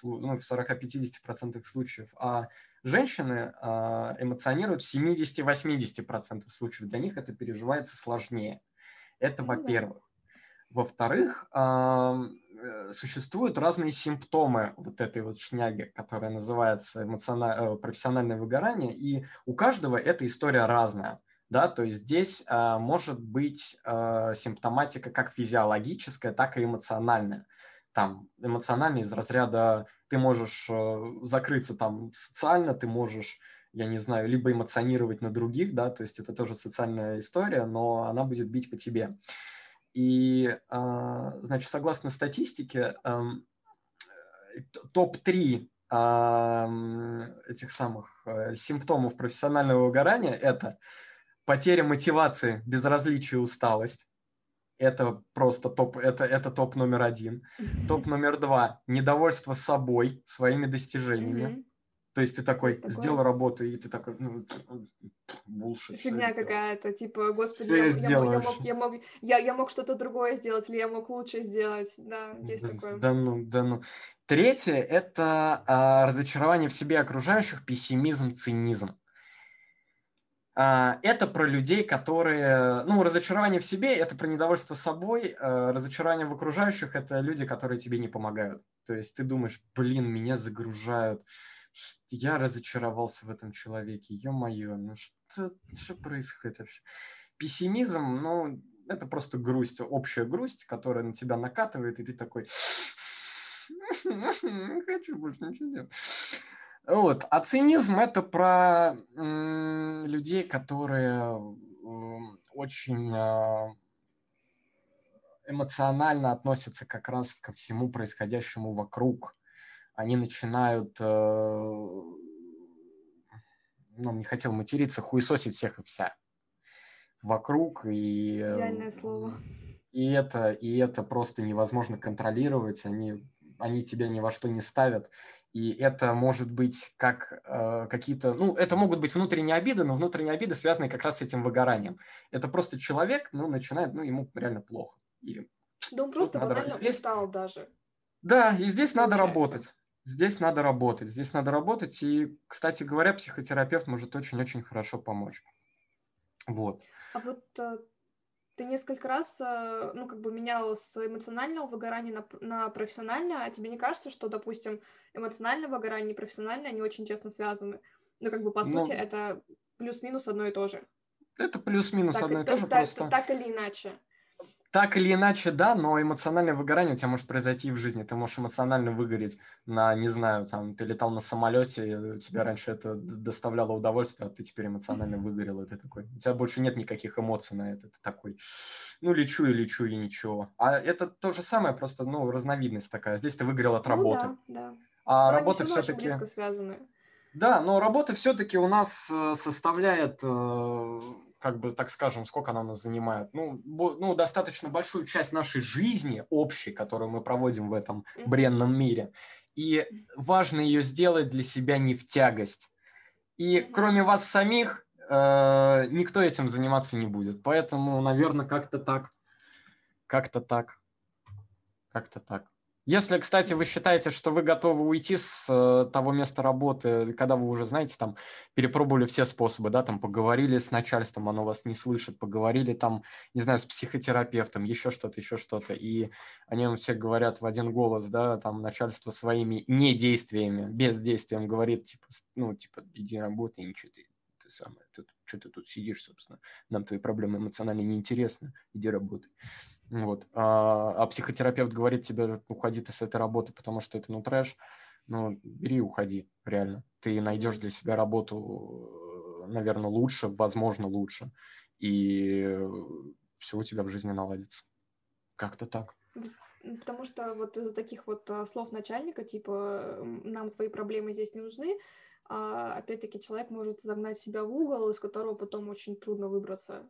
ну, в 40-50% случаев, а женщины а, эмоционируют в 70-80% случаев. Для них это переживается сложнее. Это ну во-первых. Во-вторых, э, существуют разные симптомы вот этой вот шняги, которая называется эмоциональное, профессиональное выгорание, и у каждого эта история разная. Да, то есть здесь э, может быть э, симптоматика как физиологическая, так и эмоциональная. Там эмоциональная из разряда ты можешь э, закрыться там социально, ты можешь я не знаю, либо эмоционировать на других, да, то есть это тоже социальная история, но она будет бить по тебе. И, а, значит, согласно статистике, топ-3 этих самых э, симптомов профессионального выгорания – это потеря мотивации, безразличие, усталость. Это просто топ, это, это топ номер один. Топ номер два – недовольство собой, своими достижениями. Mm-hmm. То есть ты такой есть сделал такое? работу, и ты такой, ну, булшит. Фигня какая-то, типа, господи, я, я, я, мог, я, мог, я, я мог что-то другое сделать, или я мог лучше сделать. Да, есть да, такое. Да ну, да ну. Третье – это а, разочарование в себе окружающих, пессимизм, цинизм. А, это про людей, которые... Ну, разочарование в себе – это про недовольство собой. А, разочарование в окружающих – это люди, которые тебе не помогают. То есть ты думаешь, блин, меня загружают, я разочаровался в этом человеке, ё-моё, ну что, что происходит вообще? Пессимизм, ну, это просто грусть, общая грусть, которая на тебя накатывает, и ты такой, не хочу больше ничего делать. Вот. А цинизм это про людей, которые очень э, эмоционально относятся как раз ко всему происходящему вокруг они начинают, э, ну, не хотел материться, хуесосить всех и вся вокруг. И, Идеальное слово. И это, и это просто невозможно контролировать, они, они тебя ни во что не ставят. И это может быть как э, какие-то, ну, это могут быть внутренние обиды, но внутренние обиды связаны как раз с этим выгоранием. Это просто человек, ну, начинает, ну, ему реально плохо. И да он просто банально здесь... устал даже. Да, и здесь Получается. надо работать. Здесь надо работать, здесь надо работать. И, кстати говоря, психотерапевт может очень-очень хорошо помочь. Вот. А вот э, ты несколько раз, э, ну, как бы менял с эмоционального выгорания на, на профессиональное, а тебе не кажется, что, допустим, эмоциональное выгорание и профессиональное, они очень тесно связаны? Ну, как бы, по ну, сути, это плюс-минус одно и то же. Это плюс-минус одно и то же, так, просто... Так или иначе. Так или иначе, да, но эмоциональное выгорание у тебя может произойти и в жизни. Ты можешь эмоционально выгореть на, не знаю, там, ты летал на самолете, тебе раньше это доставляло удовольствие, а ты теперь эмоционально выгорел, и ты такой, у тебя больше нет никаких эмоций на это, ты такой, ну, лечу и лечу, и ничего. А это то же самое, просто, ну, разновидность такая. Здесь ты выгорел от ну, работы. Да, да. А но работа все-таки... близко связаны. Да, но работа все-таки у нас э, составляет э, как бы, так скажем, сколько она нас занимает? Ну, ну, достаточно большую часть нашей жизни общей, которую мы проводим в этом бренном мире. И важно ее сделать для себя не в тягость. И кроме вас самих, э, никто этим заниматься не будет. Поэтому, наверное, как-то так. Как-то так. Как-то так. Если, кстати, вы считаете, что вы готовы уйти с э, того места работы, когда вы уже, знаете, там, перепробовали все способы, да, там, поговорили с начальством, оно вас не слышит, поговорили там, не знаю, с психотерапевтом, еще что-то, еще что-то, и они вам все говорят в один голос, да, там, начальство своими недействиями, бездействием говорит, типа, ну, типа, иди работай, ничего ты, ты самое, тут, что ты тут сидишь, собственно, нам твои проблемы эмоционально неинтересны, иди работай. Вот. А, а психотерапевт говорит тебе, уходи ты с этой работы, потому что это, ну, трэш. Ну, бери уходи, реально. Ты найдешь для себя работу, наверное, лучше, возможно, лучше. И все у тебя в жизни наладится. Как-то так. Потому что вот из-за таких вот а, слов начальника, типа, нам твои проблемы здесь не нужны, а, опять-таки человек может загнать себя в угол, из которого потом очень трудно выбраться.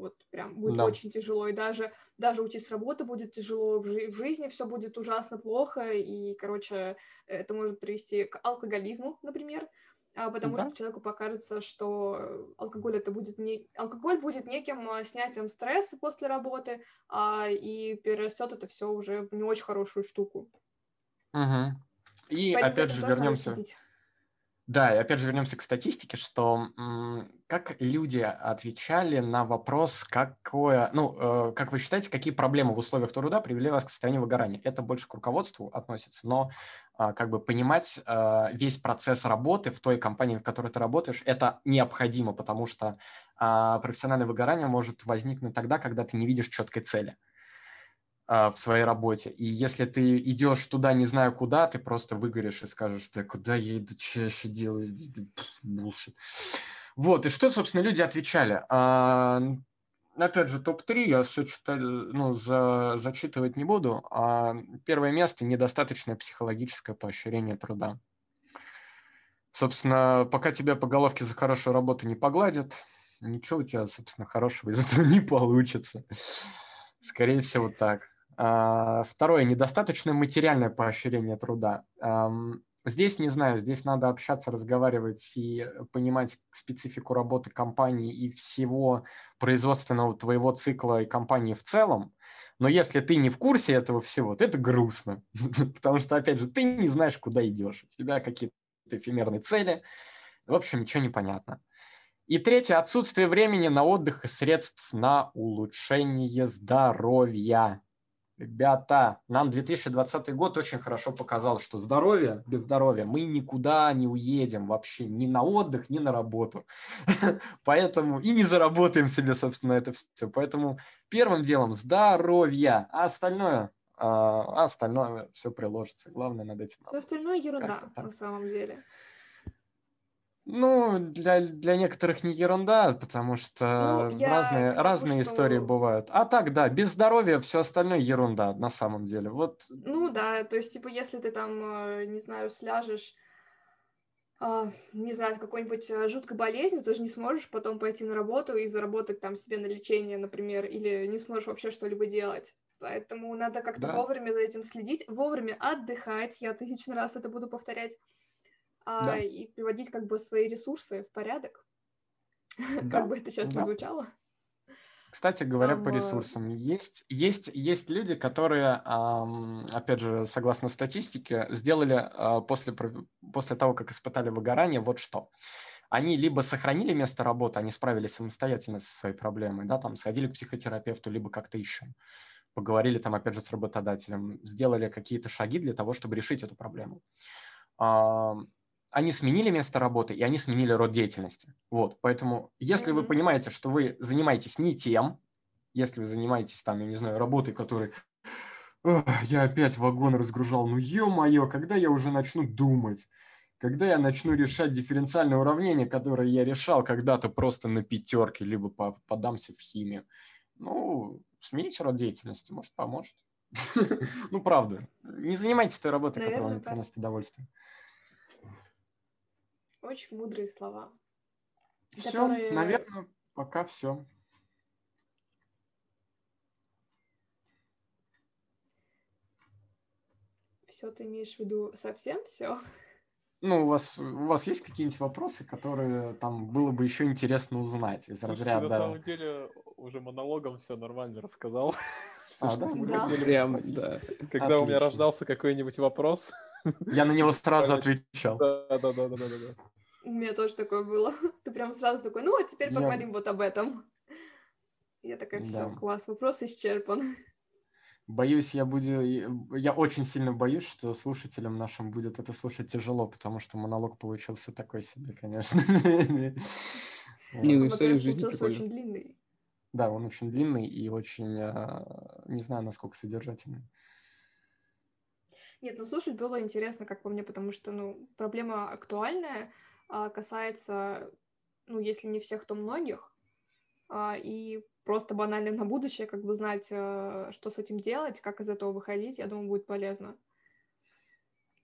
Вот прям будет да. очень тяжело. И даже, даже уйти с работы будет тяжело, в, жи- в жизни все будет ужасно плохо. И, короче, это может привести к алкоголизму, например. а, потому да. что человеку покажется, что алкоголь это будет не алкоголь будет неким а, снятием стресса после работы, а, и перерастет это все уже в не очень хорошую штуку. Угу. И Поэтому опять же вернемся. Да, и опять же вернемся к статистике, что как люди отвечали на вопрос, какое, ну, э, как вы считаете, какие проблемы в условиях труда привели вас к состоянию выгорания? Это больше к руководству относится, но э, как бы понимать э, весь процесс работы в той компании, в которой ты работаешь, это необходимо, потому что э, профессиональное выгорание может возникнуть тогда, когда ты не видишь четкой цели. А, в своей работе. И если ты идешь туда, не знаю куда, ты просто выгоришь и скажешь, да куда я иду, что я еще делаю булшит. Вот, и что, собственно, люди отвечали? А, опять же, топ-3 я ну, за, зачитывать не буду. А первое место – недостаточное психологическое поощрение труда. Собственно, пока тебя по головке за хорошую работу не погладят, ничего у тебя, собственно, хорошего из этого не получится. Скорее всего, так. А, второе, недостаточное материальное поощрение труда. Здесь не знаю, здесь надо общаться, разговаривать и понимать специфику работы компании и всего производственного твоего цикла и компании в целом. Но если ты не в курсе этого всего, то это грустно, потому что, опять же, ты не знаешь, куда идешь. У тебя какие-то эфемерные цели. В общем, ничего не понятно. И третье, отсутствие времени на отдых и средств на улучшение здоровья. Ребята, нам 2020 год очень хорошо показал, что здоровье, без здоровья мы никуда не уедем вообще, ни на отдых, ни на работу. Поэтому и не заработаем себе, собственно, это все. Поэтому первым делом здоровье, а остальное, а остальное все приложится. Главное над этим. Все остальное ерунда на самом деле. Ну, для, для некоторых не ерунда, потому что ну, разные, разные что... истории бывают. А так, да, без здоровья все остальное ерунда на самом деле. Вот. Ну да, то есть, типа, если ты там, э, не знаю, сляжешь, а, не знаю, с какой-нибудь э, жуткой болезнью, ты же не сможешь потом пойти на работу и заработать там себе на лечение, например, или не сможешь вообще что-либо делать. Поэтому надо как-то да. вовремя за этим следить, вовремя отдыхать. Я тысячный раз это буду повторять да. и приводить как бы свои ресурсы в порядок, да. как бы это сейчас да. звучало. Кстати говоря, um, по ресурсам, есть, есть, есть люди, которые, опять же, согласно статистике, сделали а, после, после того, как испытали выгорание, вот что. Они либо сохранили место работы, они справились самостоятельно со своей проблемой, да, там, сходили к психотерапевту, либо как-то еще, поговорили там, опять же, с работодателем, сделали какие-то шаги для того, чтобы решить эту проблему они сменили место работы, и они сменили род деятельности. Вот, поэтому если mm-hmm. вы понимаете, что вы занимаетесь не тем, если вы занимаетесь там, я не знаю, работой, которой я опять вагон разгружал, ну ё-моё, когда я уже начну думать? Когда я начну решать дифференциальное уравнение, которое я решал когда-то просто на пятерке, либо подамся в химию? Ну, смените род деятельности, может, поможет. Ну, правда. Не занимайтесь той работой, которая вам не приносит удовольствие. Очень мудрые слова. Все, которые... наверное, пока все. Все, ты имеешь в виду совсем все? Ну, у вас, у вас есть какие-нибудь вопросы, которые там было бы еще интересно узнать из Слушайте, разряда... на самом деле уже монологом все нормально рассказал. А, да? да. Прям, да. Когда у меня рождался какой-нибудь вопрос... Я на него сразу отвечал. Да, да, да, да, да, да. У меня тоже такое было. Ты прям сразу такой, ну, а теперь поговорим я... вот об этом. Я такая, все, да. класс, вопрос исчерпан. Боюсь, я буду... Я очень сильно боюсь, что слушателям нашим будет это слушать тяжело, потому что монолог получился такой себе, конечно. Не, ну история жизни очень длинный. Да, он очень длинный и очень, а, не знаю, насколько содержательный. Нет, ну слушать было интересно, как по мне, потому что, ну, проблема актуальная, а, касается, ну, если не всех, то многих. А, и просто банально на будущее, как бы знать, э, что с этим делать, как из этого выходить, я думаю, будет полезно.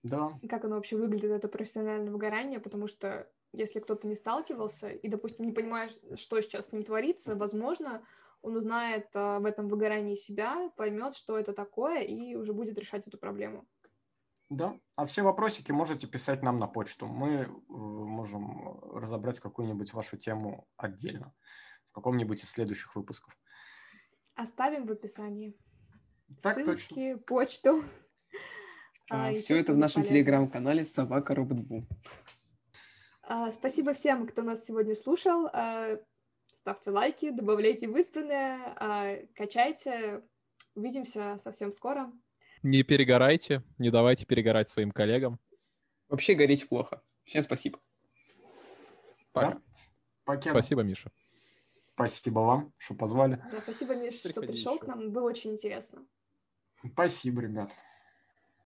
Да. Как оно вообще выглядит, это профессиональное выгорание, потому что если кто-то не сталкивался и, допустим, не понимает, что сейчас с ним творится, возможно, он узнает а, в этом выгорании себя, поймет, что это такое, и уже будет решать эту проблему. Да, а все вопросики можете писать нам на почту. Мы э, можем разобрать какую-нибудь вашу тему отдельно в каком-нибудь из следующих выпусков. Оставим в описании. Так Ссылки, точно. почту. А, А, все то, это в нашем телеграм-канале Собака Робот Бу. А, Спасибо всем, кто нас сегодня слушал. А, Ставьте лайки, добавляйте в избранное, а, качайте. Увидимся совсем скоро. Не перегорайте, не давайте перегорать своим коллегам. Вообще гореть плохо. Всем спасибо. Пока. Да? Покеда. Спасибо, Миша. Спасибо вам, что позвали. Да, спасибо, Миш, что Приходи пришел ещё. к нам. Было очень интересно. Спасибо, ребят.